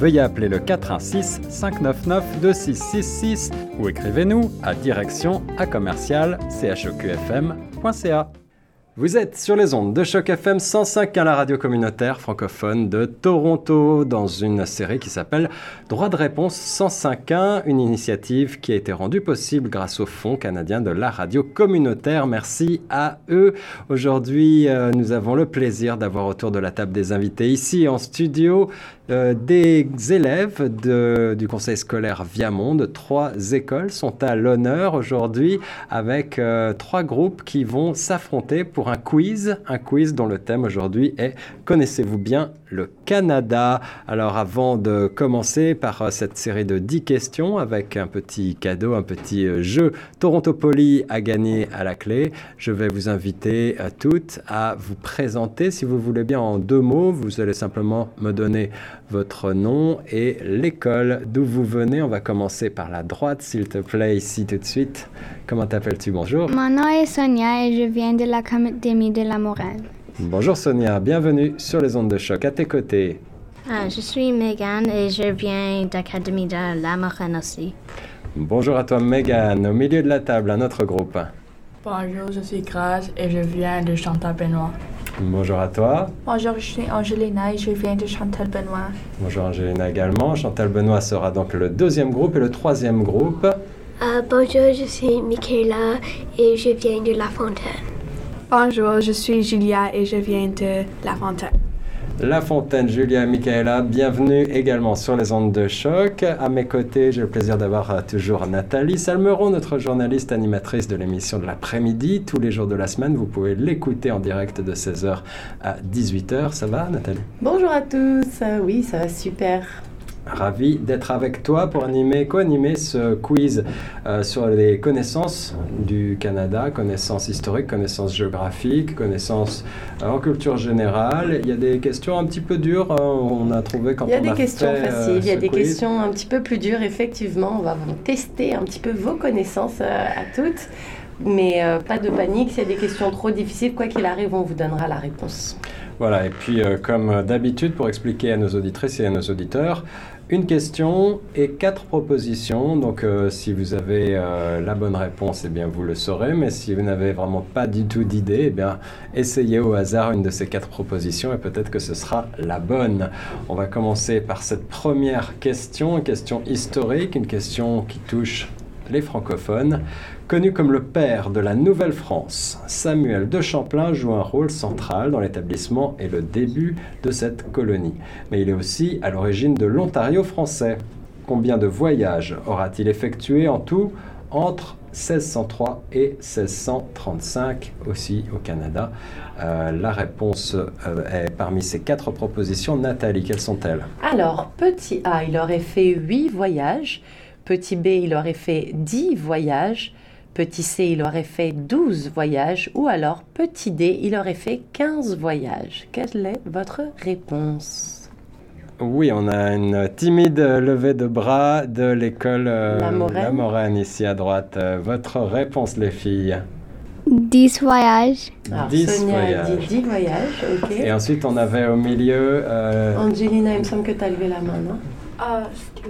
veuillez appeler le 416 599 2666 ou écrivez-nous à direction à commercial choqfm.ca. Vous êtes sur les ondes de Choc FM 105 à la radio communautaire francophone de Toronto dans une série qui s'appelle Droit de réponse 105.1, une initiative qui a été rendue possible grâce au Fonds canadien de la radio communautaire. Merci à eux. Aujourd'hui, euh, nous avons le plaisir d'avoir autour de la table des invités ici en studio euh, des élèves du conseil scolaire Viamonde. Trois écoles sont à l'honneur aujourd'hui avec euh, trois groupes qui vont s'affronter pour un quiz, un quiz dont le thème aujourd'hui est Connaissez-vous bien le Canada Alors avant de commencer par euh, cette série de 10 questions avec un petit cadeau, un petit euh, jeu Toronto Poly à gagner à la clé, je vais vous inviter à toutes à vous présenter si vous voulez bien en deux mots. Vous allez simplement me donner votre nom et l'école d'où vous venez. On va commencer par la droite s'il te plaît ici tout de suite. Comment t'appelles-tu? Bonjour. Mon nom est Sonia et je viens de l'Académie de la Morale. Bonjour Sonia, bienvenue sur les ondes de choc. À tes côtés. Ah, je suis Megan et je viens d'Académie de la Morale aussi. Bonjour à toi Megan. Au milieu de la table, un autre groupe. Bonjour, je suis Grace et je viens de Chantal Benoît. Bonjour à toi. Bonjour, je suis Angelina et je viens de Chantal Benoît. Bonjour Angelina également. Chantal Benoît sera donc le deuxième groupe et le troisième groupe. Euh, bonjour, je suis Michaela et je viens de La Fontaine. Bonjour, je suis Julia et je viens de La Fontaine. La Fontaine, Julia et Michaela, bienvenue également sur les ondes de choc. À mes côtés, j'ai le plaisir d'avoir euh, toujours Nathalie Salmeron, notre journaliste animatrice de l'émission de l'après-midi. Tous les jours de la semaine, vous pouvez l'écouter en direct de 16h à 18h. Ça va, Nathalie? Bonjour à tous. Euh, oui, ça va super. Ravi d'être avec toi pour animer, co-animer ce quiz euh, sur les connaissances du Canada, connaissances historiques, connaissances géographiques, connaissances euh, en culture générale. Il y a des questions un petit peu dures, hein, on a trouvé quand on a Il y a des questions fait, euh, faciles, il y a des quiz. questions un petit peu plus dures, effectivement. On va vous tester un petit peu vos connaissances à toutes. Mais pas de panique, s'il y a des questions trop difficiles, quoi qu'il arrive, on vous donnera la réponse. Voilà, et puis euh, comme d'habitude, pour expliquer à nos auditrices et à nos auditeurs, une question et quatre propositions. Donc euh, si vous avez euh, la bonne réponse, eh bien vous le saurez. Mais si vous n'avez vraiment pas du tout d'idée, eh bien essayez au hasard une de ces quatre propositions et peut-être que ce sera la bonne. On va commencer par cette première question, une question historique, une question qui touche les francophones. Connu comme le père de la Nouvelle-France, Samuel de Champlain joue un rôle central dans l'établissement et le début de cette colonie. Mais il est aussi à l'origine de l'Ontario français. Combien de voyages aura-t-il effectué en tout entre 1603 et 1635 aussi au Canada? Euh, La réponse euh, est parmi ces quatre propositions. Nathalie, quelles sont-elles? Alors, petit A, il aurait fait 8 voyages. Petit B, il aurait fait 10 voyages. Petit C, il aurait fait 12 voyages. Ou alors, petit D, il aurait fait 15 voyages. Quelle est votre réponse? Oui, on a une timide levée de bras de l'école euh, La Moraine. Moraine ici à droite. Euh, votre réponse, les filles? 10 voyages. Alors, 10 Sonia a voyages. dit 10 voyages, ok. Et ensuite, on avait au milieu. euh, Angelina, il me semble que tu as levé la main, non? Ah, c'était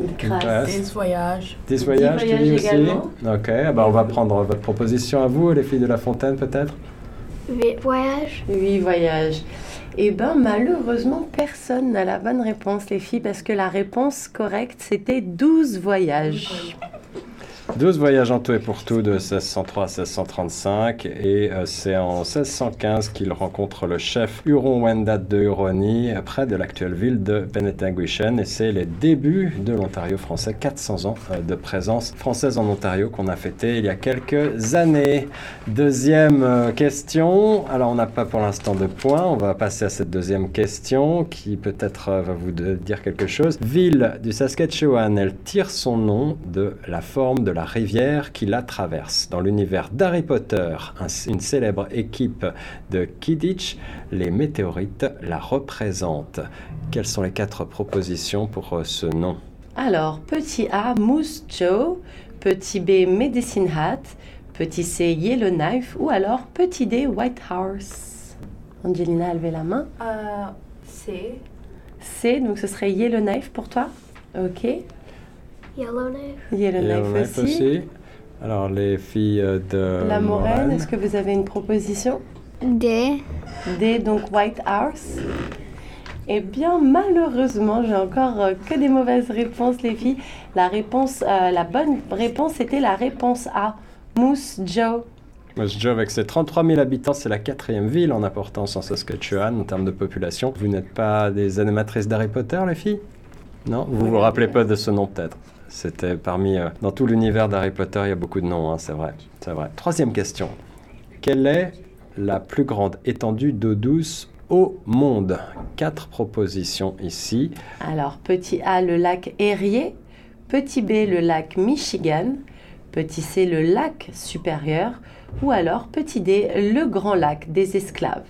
Grâce. Grâce. 10 voyages. 10 voyages, tu voyages dis aussi également. Ok, ah bah, on va prendre votre proposition à vous, les filles de la Fontaine, peut-être 8 voyages. 8 voyages. Eh bien, malheureusement, personne n'a la bonne réponse, les filles, parce que la réponse correcte, c'était 12 voyages. 12 voyages en tout et pour tout de 1603 à 1635 et euh, c'est en 1615 qu'il rencontre le chef Huron-Wendat de Huronie près de l'actuelle ville de Penetanguishene et c'est les débuts de l'Ontario français, 400 ans euh, de présence française en Ontario qu'on a fêté il y a quelques années. Deuxième euh, question, alors on n'a pas pour l'instant de points, on va passer à cette deuxième question qui peut-être va vous dire quelque chose. Ville du Saskatchewan, elle tire son nom de la forme de de la rivière qui la traverse. Dans l'univers d'Harry Potter, un- une célèbre équipe de Kidditch, les météorites la représentent. Quelles sont les quatre propositions pour euh, ce nom? Alors, petit A, Moose Joe. Petit B, Medicine Hat. Petit C, Yellowknife. Ou alors petit D, White Horse? Angelina a levé la main. Euh, C. C, donc ce serait Yellowknife pour toi? Ok. Yellowknife. Yellowknife Yellowknife aussi. Alors les filles euh, de La Moraine, Moraine. est-ce que vous avez une proposition? D. D, donc White Horse. Eh bien, malheureusement, j'ai encore euh, que des mauvaises réponses, les filles. La réponse, euh, la bonne réponse était la réponse A, Moose Joe. Moose Jaw, avec ses 33 000 habitants, c'est la quatrième ville en importance en Saskatchewan en termes de population. Vous n'êtes pas des animatrices d'Harry Potter, les filles? Non? Vous vous rappelez pas de ce nom peut-être? C'était parmi... euh, dans tout l'univers d'Harry Potter, il y a beaucoup de noms, hein, c'est vrai. C'est vrai. Troisième question. Quelle est la plus grande étendue d'eau douce au monde? Quatre propositions ici. Alors, petit A, le lac Erie. Petit B, le lac Michigan. Petit C, le lac supérieur. Ou alors, petit D, le grand lac des esclaves.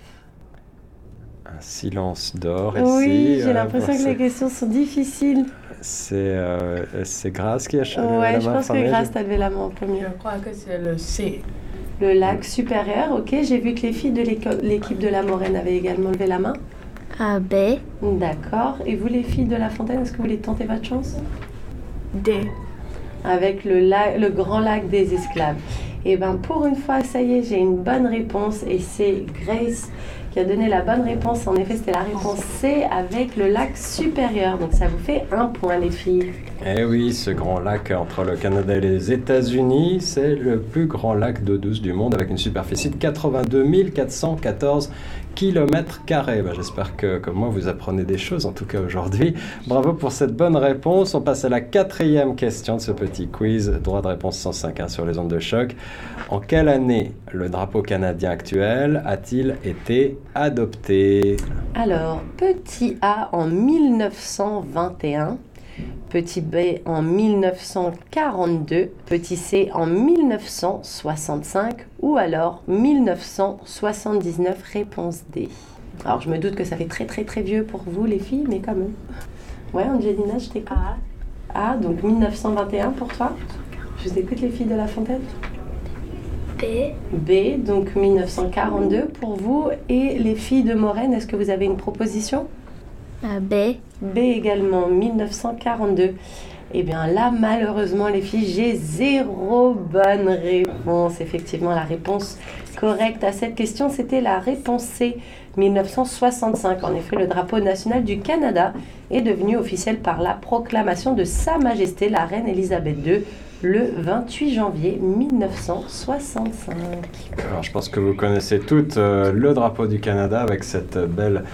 Un silence d'or ici. Oui, j'ai euh, l'impression que les questions sont difficiles. C'est euh, Grace qui a levé Ouais, la je main pense que Grace t'a levé la main en premier. Je crois que c'est le C. Le lac supérieur, ok. J'ai vu que les filles de l'équipe de la Moraine avaient également levé la main. Euh, B. D'accord. Et vous, les filles de la Fontaine, est-ce que vous voulez tenter votre chance? D. Avec le, grand lac des esclaves. Et bien, pour une fois, ça y est, j'ai une bonne réponse. Et c'est Grace qui a donné la bonne réponse. En effet, c'était la réponse C avec le lac supérieur. Donc, ça vous fait un point, les filles. Eh oui, ce grand lac entre le Canada et les États-Unis, c'est le plus grand lac d'eau douce du monde avec une superficie de 82 414 km J'espère que, comme moi, vous apprenez des choses, en tout cas aujourd'hui. Bravo pour cette bonne réponse. On passe à la quatrième question de ce petit quiz. Droit de réponse 105 sur les ondes de choc. En quelle année le drapeau canadien actuel a-t-il été adopté? Alors, petit A en 1921. Petit B en 1942, petit C en 1965 ou alors 1979, réponse D. Alors je me doute que ça fait très très très vieux pour vous les filles, mais quand même. Ouais, Angelina, je t'écoute. A. Ah, donc 1921 pour toi? Je vous écoute les filles de la Fontaine? B. B, donc 1942 pour vous. Et les filles de Moraine, est-ce que vous avez une proposition? Euh, B. B également, 1942. Eh bien là, malheureusement, les filles, j'ai zéro bonne réponse. Effectivement, la réponse correcte à cette question, c'était la réponse C, 1965. En effet, le drapeau national du Canada est devenu officiel par la proclamation de Sa Majesté la Reine Elisabeth II le 28 janvier 1965. Alors, je pense que vous connaissez toutes euh, le drapeau du Canada avec cette belle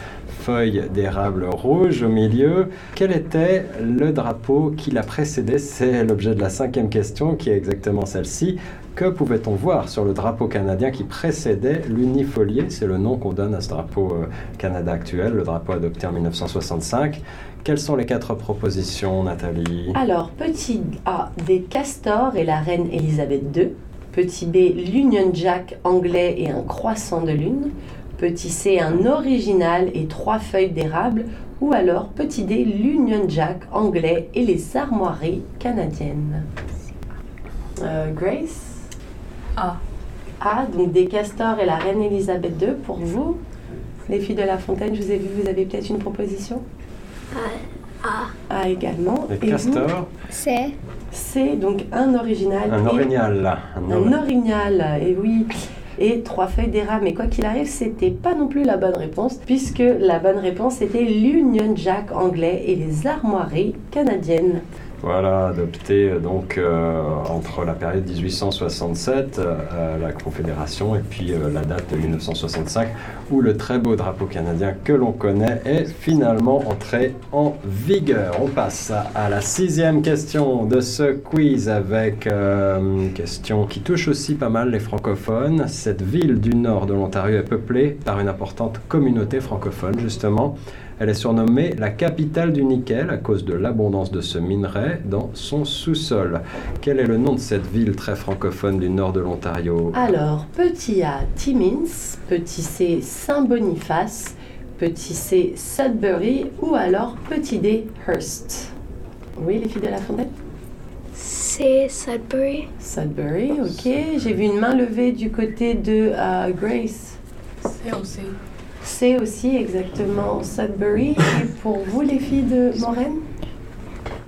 feuille d'érable rouge au milieu. Quel était le drapeau qui l'a précédé C'est l'objet de la cinquième question qui est exactement celle-ci. Que pouvait-on voir sur le drapeau canadien qui précédait l'unifolié C'est le nom qu'on donne à ce drapeau euh, Canada actuel, le drapeau adopté en 1965. Quelles sont les quatre propositions, Nathalie? Alors, petit A, des castors et la reine Elisabeth II. Petit B, l'Union Jack anglais et un croissant de lune. Petit C, un original et trois feuilles d'érable. Ou alors, petit D, l'Union Jack anglais et les armoiries canadiennes. Euh, Grace? A. A, donc des castors et la reine Elisabeth II pour vous. Les filles de la Fontaine, je vous ai vu, vous avez peut-être une proposition? A. A également. Les Et castors? C. C, donc un original. Un orignal. Un Un ori- orignal, et oui. Et trois feuilles d'érable. Mais quoi qu'il arrive, c'était pas non plus la bonne réponse, puisque la bonne réponse était l'Union Jack anglais et les armoiries canadiennes. Voilà, adopté euh, donc euh, entre la période 1867, euh, la Confédération, et puis euh, la date de 1965, où le très beau drapeau canadien que l'on connaît est finalement entré en vigueur. On passe à, la sixième question de ce quiz avec euh, une question qui touche aussi pas mal les francophones. Cette ville du nord de l'Ontario est peuplée par une importante communauté francophone, justement. Elle est surnommée la capitale du nickel à cause de l'abondance de ce minerai dans son sous-sol. Quel est le nom de cette ville très francophone du nord de l'Ontario? Alors, petit A, Timmins, petit C, Saint-Boniface, petit C, Sudbury ou alors petit D, Hearst. Oui, les filles de la fontaine? C'est Sudbury. Sudbury, ok. J'ai vu une main levée du côté de euh, Grace. C'est aussi. C'est aussi exactement Sudbury. Et pour vous, les filles de Moraine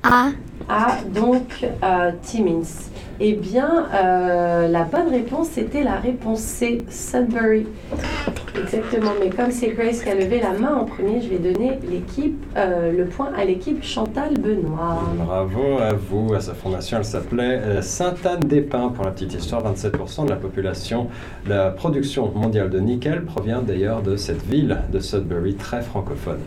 A. Ah, donc euh, Timmins. Eh bien, euh, la bonne réponse, c'était la réponse C, Sudbury. Exactement, mais comme c'est Grace qui a levé la main en premier, je vais donner l'équipe, euh, le point à l'équipe Chantal Benoît. Bravo à vous. À sa fondation, elle s'appelait euh, Sainte-Anne-des-Pins. Pour la petite histoire, 27% de la population, la production mondiale de nickel provient d'ailleurs de cette ville de Sudbury, très francophone.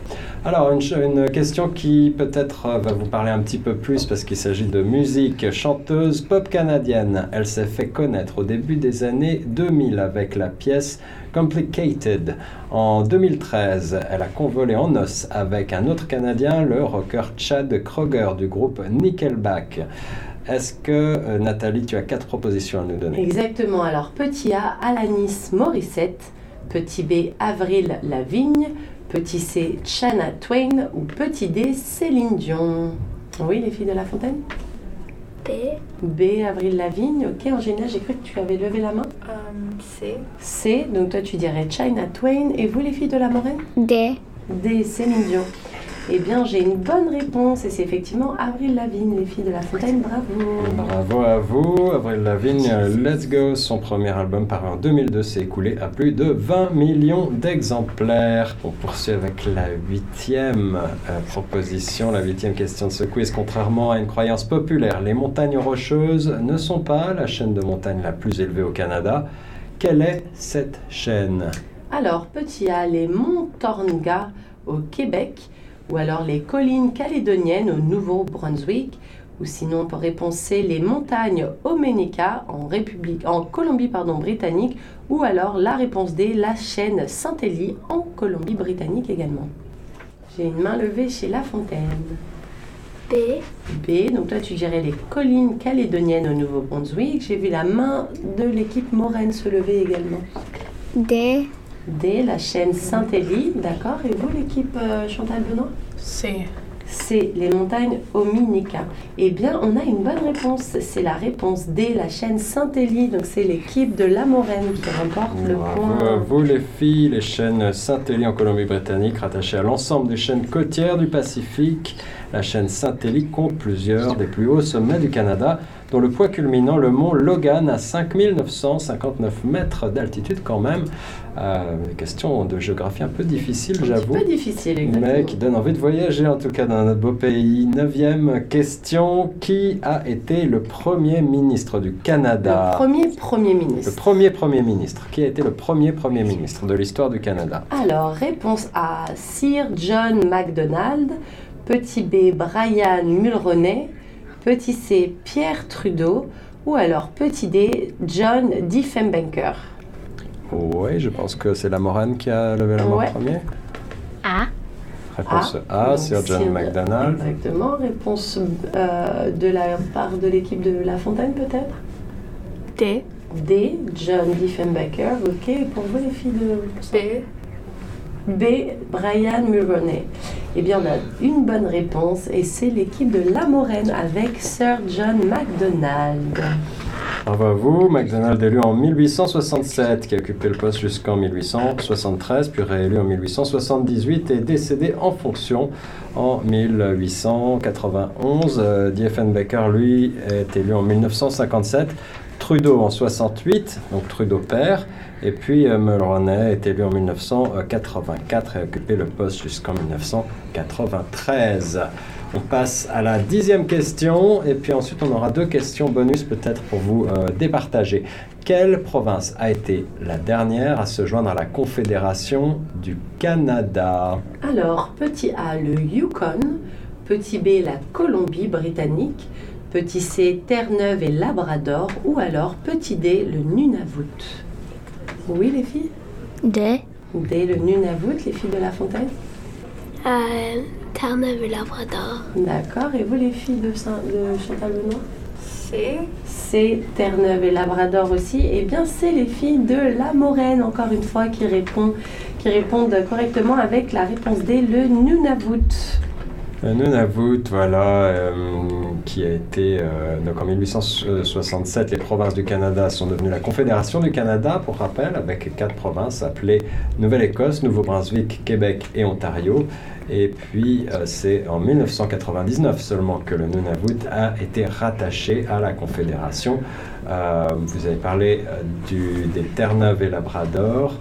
Alors, une question qui peut-être euh, va vous parler un petit peu plus parce qu'il s'agit de musique. Chanteuse pop canadienne, elle s'est fait connaître au début des années 2000 avec la pièce Complicated. En 2013, elle a convolé en os avec un autre Canadien, le rocker Chad Kroger du groupe Nickelback. Est-ce que, euh, Nathalie, tu as quatre propositions à nous donner? Exactement, alors petit A, Alanis Morissette, petit B, Avril Lavigne, petit C, Chana Twain ou petit D, Céline Dion? Oui, les filles de la fontaine? B. B, Avril Lavigne, ok, en général, j'ai cru que tu avais levé la main. Um, C. C, donc toi tu dirais China Twain. Et vous les filles de la Moraine? D. D, Céline Dion. Eh bien, j'ai une bonne réponse et c'est effectivement Avril Lavigne, les filles de la Fontaine. Bravo. Bravo à vous. Avril Lavigne, Let's Go, son premier album paru en 2002, s'est écoulé à plus de 20 millions d'exemplaires. On poursuit avec la huitième euh, proposition, la huitième question de ce quiz. Contrairement à une croyance populaire, les montagnes rocheuses ne sont pas la chaîne de montagne la plus élevée au Canada. Quelle est cette chaîne? Alors, petit A, les monts Tornga au Québec ou alors les collines calédoniennes au Nouveau-Brunswick ou sinon pour réponse C, les montagnes Omenica en, République, en Colombie pardon, britannique ou alors la réponse D, la chaîne Saint-Élie en Colombie-Britannique également. J'ai une main levée chez La Fontaine. B. B, donc toi tu dirais les collines calédoniennes au Nouveau-Brunswick. J'ai vu la main de l'équipe Moraine se lever également. D. D, la chaîne Saint-Élie, d'accord. Et vous, l'équipe euh, Chantal Benoît? C. C'est les montagnes Ominica. Eh bien, on a une bonne réponse. C'est la réponse D, la chaîne Saint-Élie. Donc, c'est l'équipe de La Moraine qui remporte le Bravo à point. vous les filles, les chaînes Saint-Élie en Colombie-Britannique, rattachées à l'ensemble des chaînes côtières du Pacifique. La chaîne Saint-Élie compte plusieurs des plus hauts sommets du Canada, dont le point culminant le mont Logan à 5959 mètres d'altitude quand même. Euh, question de géographie un peu difficile, Un j'avoue. peu difficile, exactement. Mais qui donne envie de voyager en tout cas dans notre beau pays. Neuvième question. Qui a été le premier ministre du Canada? Le premier Premier le ministre. premier Premier ministre. Qui a été le premier Premier ministre de l'histoire du Canada? Alors, réponse A, Sir John MacDonald. Petit B, Brian Mulroney. Petit C, Pierre Trudeau. Ou alors petit D, John Diefenbaker. Oui, je pense que c'est la Morane qui a levé la main Ouais. en premier. A. Réponse A, Sir John Sir- MacDonald. Exactement. Réponse euh, de la part de l'équipe de La Fontaine, peut-être? D. D, John Diefenbaker. Ok, pour vous, les filles de B. B, Brian Mulroney. Eh bien, on a une bonne réponse et c'est l'équipe de La Moraine avec Sir John MacDonald. Bravo à vous. MacDonald élu en 1867, qui a occupé le poste jusqu'en 1873, puis réélu en 1878 et décédé en fonction en 1891. Euh, Diefenbaker, lui, est élu en 1957. Trudeau en 68, donc Trudeau père, et puis euh, Mulroney est élu en 1984 et a occupé le poste jusqu'en 1993. On passe à la dixième question et puis ensuite on aura deux questions bonus peut-être pour vous euh, départager. Quelle province a été la dernière à se joindre à la Confédération du Canada? Alors, petit A, le Yukon. Petit B, la Colombie-Britannique. Petit C, Terre-Neuve et Labrador. Ou alors petit D, le Nunavut. Oui, les filles D. D, le Nunavut, les filles de La Fontaine à Terre-Neuve et Labrador. D'accord. Et vous, les filles de, Saint- de Chantal Benoît C. C'est Terre-Neuve et Labrador aussi. Eh bien, c'est les filles de La Moraine, encore une fois, qui répondent, qui répondent correctement avec la réponse D, le Nunavut. Nunavut, voilà, euh, qui a été, euh, donc en 1867, les provinces du Canada sont devenues la Confédération du Canada, pour rappel, avec quatre provinces appelées Nouvelle-Écosse, Nouveau-Brunswick, Québec et Ontario. Et puis, euh, c'est en 1999 seulement que le Nunavut a été rattaché à la Confédération. Vous avez parlé des Terre-Neuve et Labrador,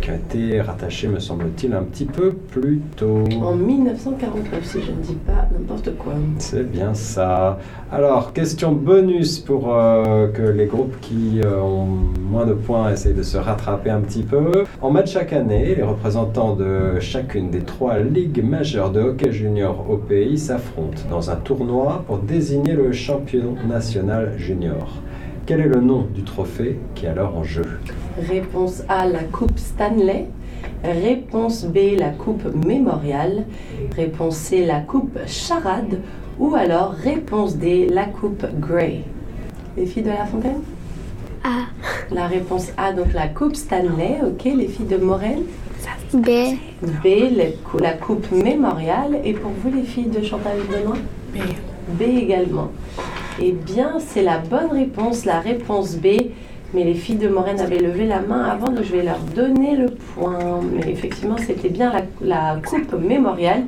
qui ont été rattachés, me semble-t-il, un petit peu plus tôt. En 1949, si je ne dis pas n'importe quoi. C'est bien ça. Alors, question bonus pour euh, que les groupes qui euh, ont moins de points essayent de se rattraper un petit peu. En match chaque année, les représentants de chacune des trois ligues majeures de hockey junior au pays s'affrontent dans un tournoi pour désigner le champion national junior. Quel est le nom du trophée qui est alors en jeu Réponse A, la Coupe Stanley. Réponse B, la Coupe Mémorial. Réponse C, la Coupe Charade. Ou alors réponse D, la Coupe Grey. Les filles de La Fontaine A. La réponse A, donc la Coupe Stanley. Ok, les filles de Morel. B. B, le- la Coupe Mémorial. Et pour vous, les filles de Chantal Benoît B. B également. Eh bien, c'est la bonne réponse, la réponse B. Mais les filles de Morène avaient levé la main avant, donc je vais leur donner le point. Mais effectivement, c'était bien la, Coupe Mémorial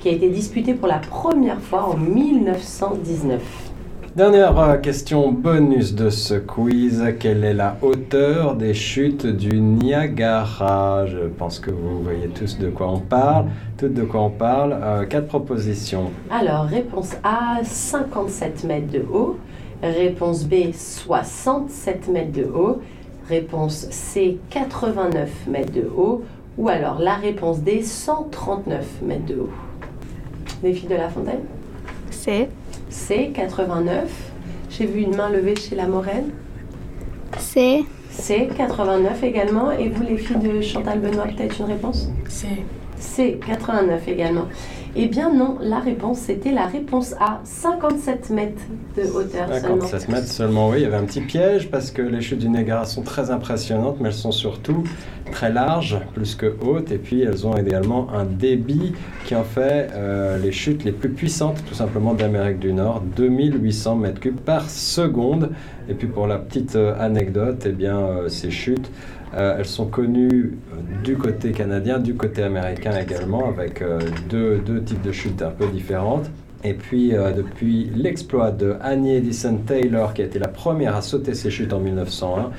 qui a été disputée pour la première fois en 1919. Dernière euh, question bonus de ce quiz. Quelle est la hauteur des chutes du Niagara? Je pense que vous voyez tous de quoi on parle. Toutes de quoi on parle. Euh, quatre propositions. Alors, réponse A, 57 mètres de haut. Réponse B, 67 mètres de haut. Réponse C, 89 mètres de haut. Ou alors la réponse D, 139 mètres de haut. Les filles de la fontaine? C. C, 89. J'ai vu une main levée chez la Moraine. C. C, 89 également. Et vous, les filles de Chantal Benoît, peut-être une réponse? C. C, 89 également. Eh bien non, la réponse, c'était la réponse A, 57 mètres de hauteur seulement. 57 mètres seulement, oui. Il y avait un petit piège parce que les chutes du Niagara sont très impressionnantes, mais elles sont surtout très larges, plus que hautes. Et puis elles ont également un débit qui en fait euh, les chutes les plus puissantes, tout simplement, d'Amérique du Nord. 2800 mètres cubes par seconde. Et puis pour la petite euh, anecdote, eh bien, euh, ces chutes, euh, elles sont connues euh, du côté canadien, du côté américain également, avec euh, deux, deux types de chutes un peu différentes. Et puis, depuis l'exploit de Annie Edison Taylor, qui a été la première à sauter ces chutes en 1901,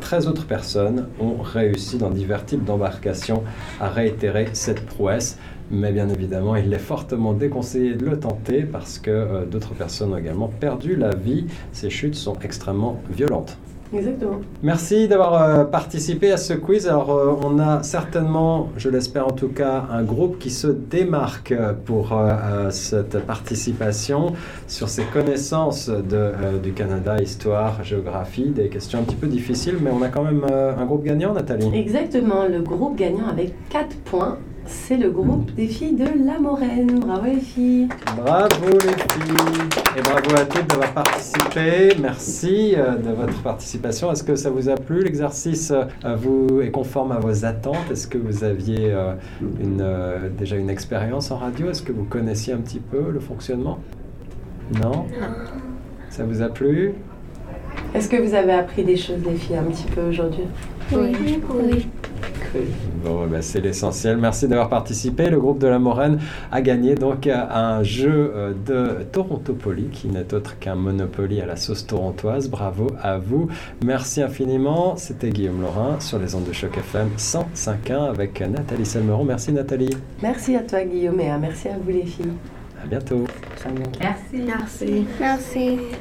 13 autres personnes ont réussi dans divers types d'embarcations à réitérer cette prouesse. Mais bien évidemment, il est fortement déconseillé de le tenter parce que d'autres personnes ont également perdu la vie. Ces chutes sont extrêmement violentes. Exactement. Merci d'avoir euh, participé à ce quiz. Alors, euh, on a certainement, je l'espère en tout cas, un groupe qui se démarque pour euh, euh, cette participation sur ses connaissances de, euh, du Canada, histoire, géographie, des questions un petit peu difficiles, mais on a quand même euh, un groupe gagnant, Nathalie. Exactement, le groupe gagnant avec 4 points, c'est le groupe des filles de La Moraine. Bravo les filles. Bravo les filles et bravo à toutes d'avoir participé. Merci euh, de votre participation. Est-ce que ça vous a plu L'exercice euh, vous est conforme à vos attentes? Est-ce que vous aviez euh, une, déjà une expérience en radio? Est-ce que vous connaissiez un petit peu le fonctionnement? Non? Ça vous a plu? Est-ce que vous avez appris des choses les filles un petit peu aujourd'hui? Oui. Oui. Bon, eh ben, c'est l'essentiel. Merci d'avoir participé. Le groupe de la Moraine a gagné donc un jeu euh, de Torontopoly qui n'est autre qu'un Monopoly à la sauce torontoise. Bravo à vous. Merci infiniment. C'était Guillaume Laurin sur les ondes de choc FM 105.1 avec Nathalie Selmeron. Merci Nathalie. Merci à toi Guillaume et à- merci à vous les filles. À bientôt. Merci. Merci. Merci.